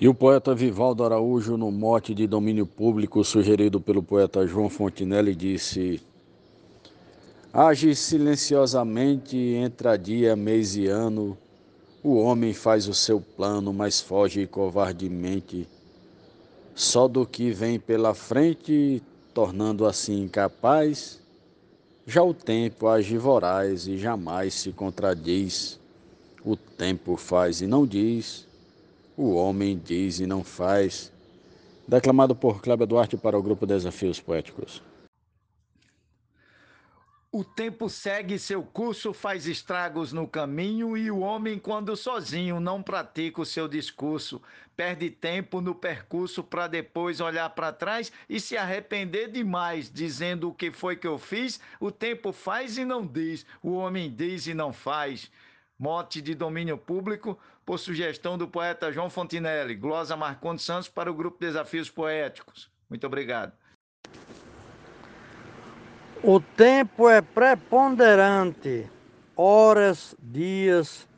E o poeta Vivaldo Araújo, no mote de domínio público sugerido pelo poeta João Fontinelli, disse: Age silenciosamente entre dia, mês e ano. O homem faz o seu plano, mas foge covardemente. Só do que vem pela frente, tornando assim incapaz. Já o tempo age voraz e jamais se contradiz. O tempo faz e não diz o homem diz e não faz. Declamado por Cléber Duarte para o grupo Desafios Poéticos. O tempo segue seu curso, faz estragos no caminho, e o homem, quando sozinho, não pratica o seu discurso, perde tempo no percurso para depois olhar para trás e se arrepender demais, dizendo o que foi que eu fiz. O tempo faz e não diz, o homem diz e não faz mote de domínio público, por sugestão do poeta João Fontinelli. Glosa Marcondes Santos para o grupo Desafios Poéticos. Muito obrigado. O tempo é preponderante. Horas, dias,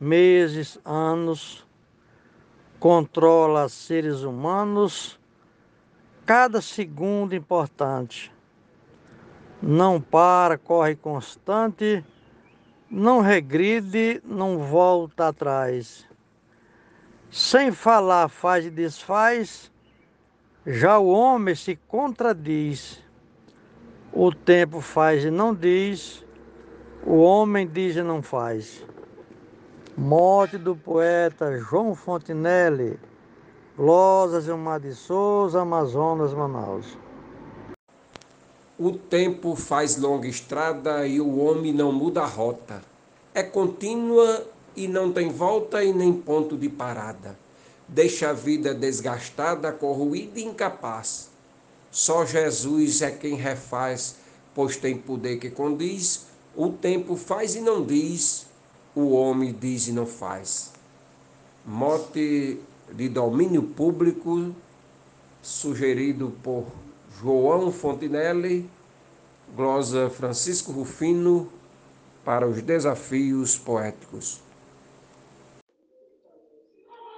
meses, anos. Controla seres humanos. Cada segundo importante. Não para, corre constante não regride, não volta atrás. Sem falar faz e desfaz, já o homem se contradiz. O tempo faz e não diz, o homem diz e não faz. Morte do poeta João Fontinelli, Glosas Mar de Souza, Amazonas, Manaus. O tempo faz longa estrada e o homem não muda a rota. É contínua e não tem volta e nem ponto de parada. Deixa a vida desgastada, corroída e incapaz. Só Jesus é quem refaz, pois tem poder que condiz. O tempo faz e não diz, o homem diz e não faz. Mote de domínio público, sugerido por João Fontinelli, glosa Francisco Rufino para os desafios poéticos.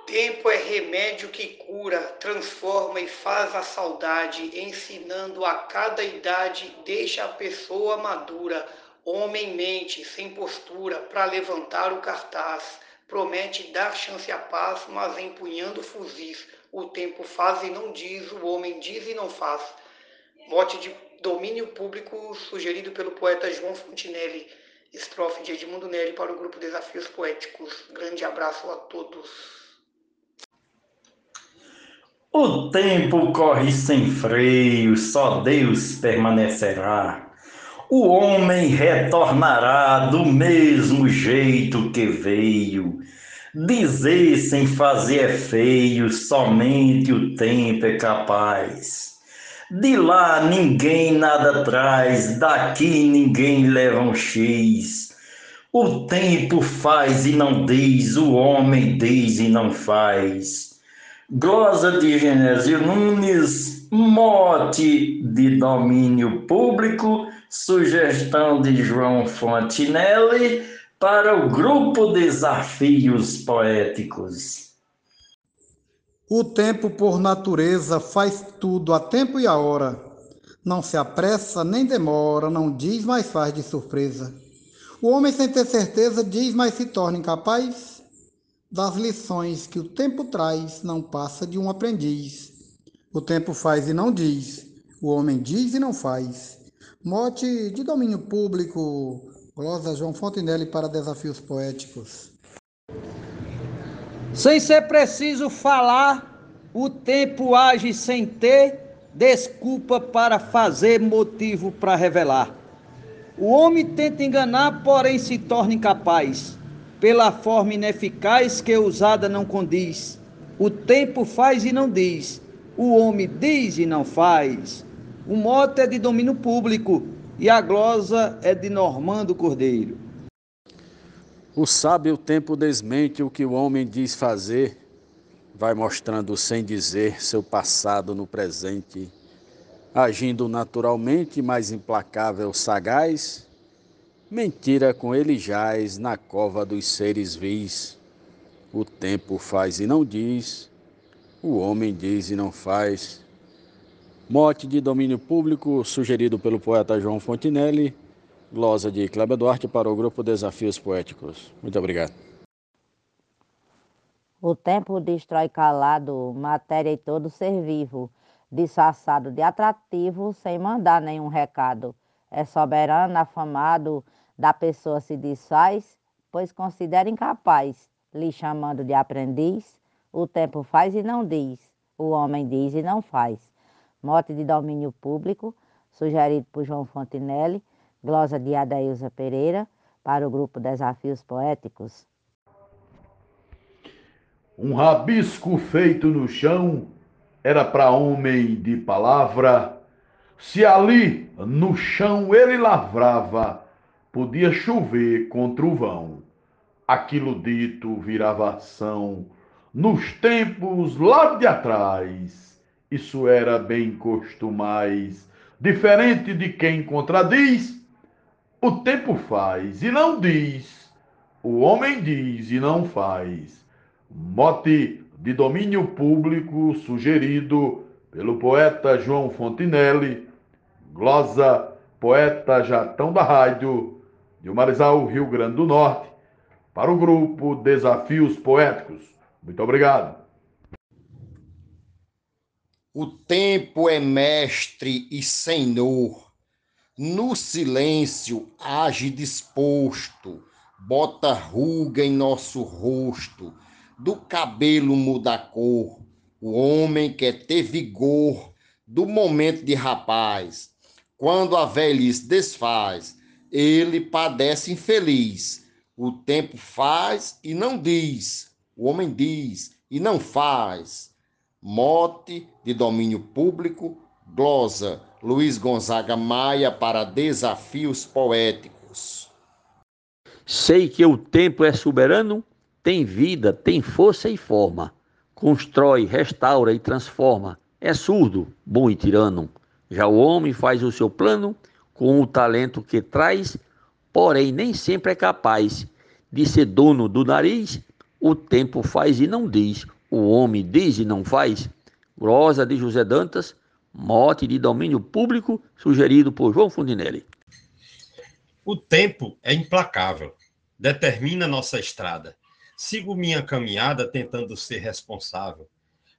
Tempo é remédio que cura, transforma e faz a saudade, ensinando a cada idade, deixa a pessoa madura, homem mente, sem postura, para levantar o cartaz. Promete dar chance à paz, mas empunhando fuzis. O tempo faz e não diz, o homem diz e não faz mote de domínio público sugerido pelo poeta João Fontinelli, estrofe de Edmundo Neri para o grupo Desafios Poéticos. Grande abraço a todos. O tempo corre sem freio, só Deus permanecerá. O homem retornará do mesmo jeito que veio. Dizer sem fazer é feio, somente o tempo é capaz. De lá ninguém nada traz, daqui ninguém leva um X. O tempo faz e não diz, o homem diz e não faz. Glosa de Genésio Nunes, mote de domínio público, sugestão de João Fontinelli para o grupo Desafios Poéticos. O tempo, por natureza, faz tudo a tempo e a hora. Não se apressa nem demora, não diz, mas faz de surpresa. O homem, sem ter certeza, diz, mas se torna incapaz das lições que o tempo traz, não passa de um aprendiz. O tempo faz e não diz, o homem diz e não faz. Mote de domínio público, glosa João Fontenelle para Desafios Poéticos. Sem ser preciso falar, o tempo age sem ter desculpa para fazer, motivo para revelar. O homem tenta enganar, porém se torna incapaz, pela forma ineficaz que usada não condiz. O tempo faz e não diz, o homem diz e não faz. O mote é de domínio público e a glosa é de Normando Cordeiro. O sábio tempo desmente o que o homem diz fazer, vai mostrando sem dizer seu passado no presente, agindo naturalmente, mais implacável, sagaz, mentira com ele jaz na cova dos seres vis. O tempo faz e não diz, o homem diz e não faz. Mote de domínio público sugerido pelo poeta João Fontinelli, glosa de Cléber Duarte para o grupo Desafios Poéticos. Muito obrigado. O tempo destrói calado matéria e todo ser vivo, disfarçado de atrativo, sem mandar nenhum recado. É soberano, afamado, da pessoa se desfaz, pois considera incapaz, lhe chamando de aprendiz. O tempo faz e não diz, o homem diz e não faz. Mote de domínio público, sugerido por João Fontinelli, glosa de Adailza Pereira, para o grupo Desafios Poéticos. Um rabisco feito no chão era para homem de palavra. Se ali no chão ele lavrava, podia chover com trovão. Aquilo dito virava ação nos tempos lá de atrás. Isso era bem costumais, diferente de quem contradiz. O tempo faz e não diz, o homem diz e não faz. Mote de domínio público sugerido pelo poeta João Fontinelli, glosa poeta Jatão da Rádio, de Marizal, Rio Grande do Norte, para o grupo Desafios Poéticos. Muito obrigado. O tempo é mestre e senhor, no silêncio age disposto, bota ruga em nosso rosto, do cabelo muda a cor, o homem quer ter vigor do momento de rapaz, quando a velhice desfaz, ele padece infeliz. O tempo faz e não diz, o homem diz e não faz. Mote de domínio público, glosa Luiz Gonzaga Maia para Desafios Poéticos. Sei que o tempo é soberano, tem vida, tem força e forma. Constrói, restaura e transforma. É surdo, bom e tirano. Já o homem faz o seu plano com o talento que traz, porém nem sempre é capaz de ser dono do nariz. O tempo faz e não diz, o homem diz e não faz. Glosa de José Dantas, mote de domínio público sugerido por João Fundinelli. O tempo é implacável, determina nossa estrada. Sigo minha caminhada tentando ser responsável,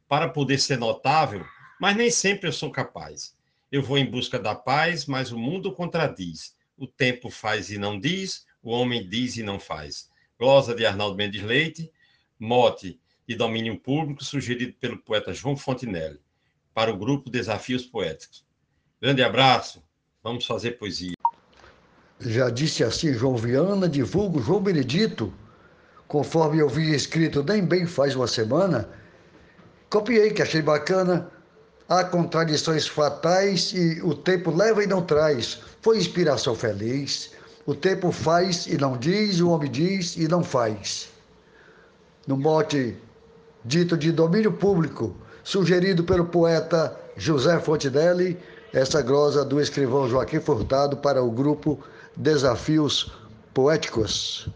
para poder ser notável, mas nem sempre eu sou capaz. Eu vou em busca da paz, mas o mundo contradiz. O tempo faz e não diz, o homem diz e não faz. Glosa de Arnaldo Mendes Leite, mote de domínio público sugerido pelo poeta João Fontinelli, para o grupo Desafios Poéticos. Grande abraço, vamos fazer poesia. Já disse assim João Viana, divulgo João Benedito, conforme eu vi escrito nem bem faz uma semana, copiei que achei bacana, Há contradições fatais e o tempo leva e não traz. Foi inspiração feliz. O tempo faz e não diz, o homem diz e não faz. No mote dito de domínio público, sugerido pelo poeta José Fontenelle, essa glosa do escrivão Joaquim Furtado para o grupo Desafios Poéticos.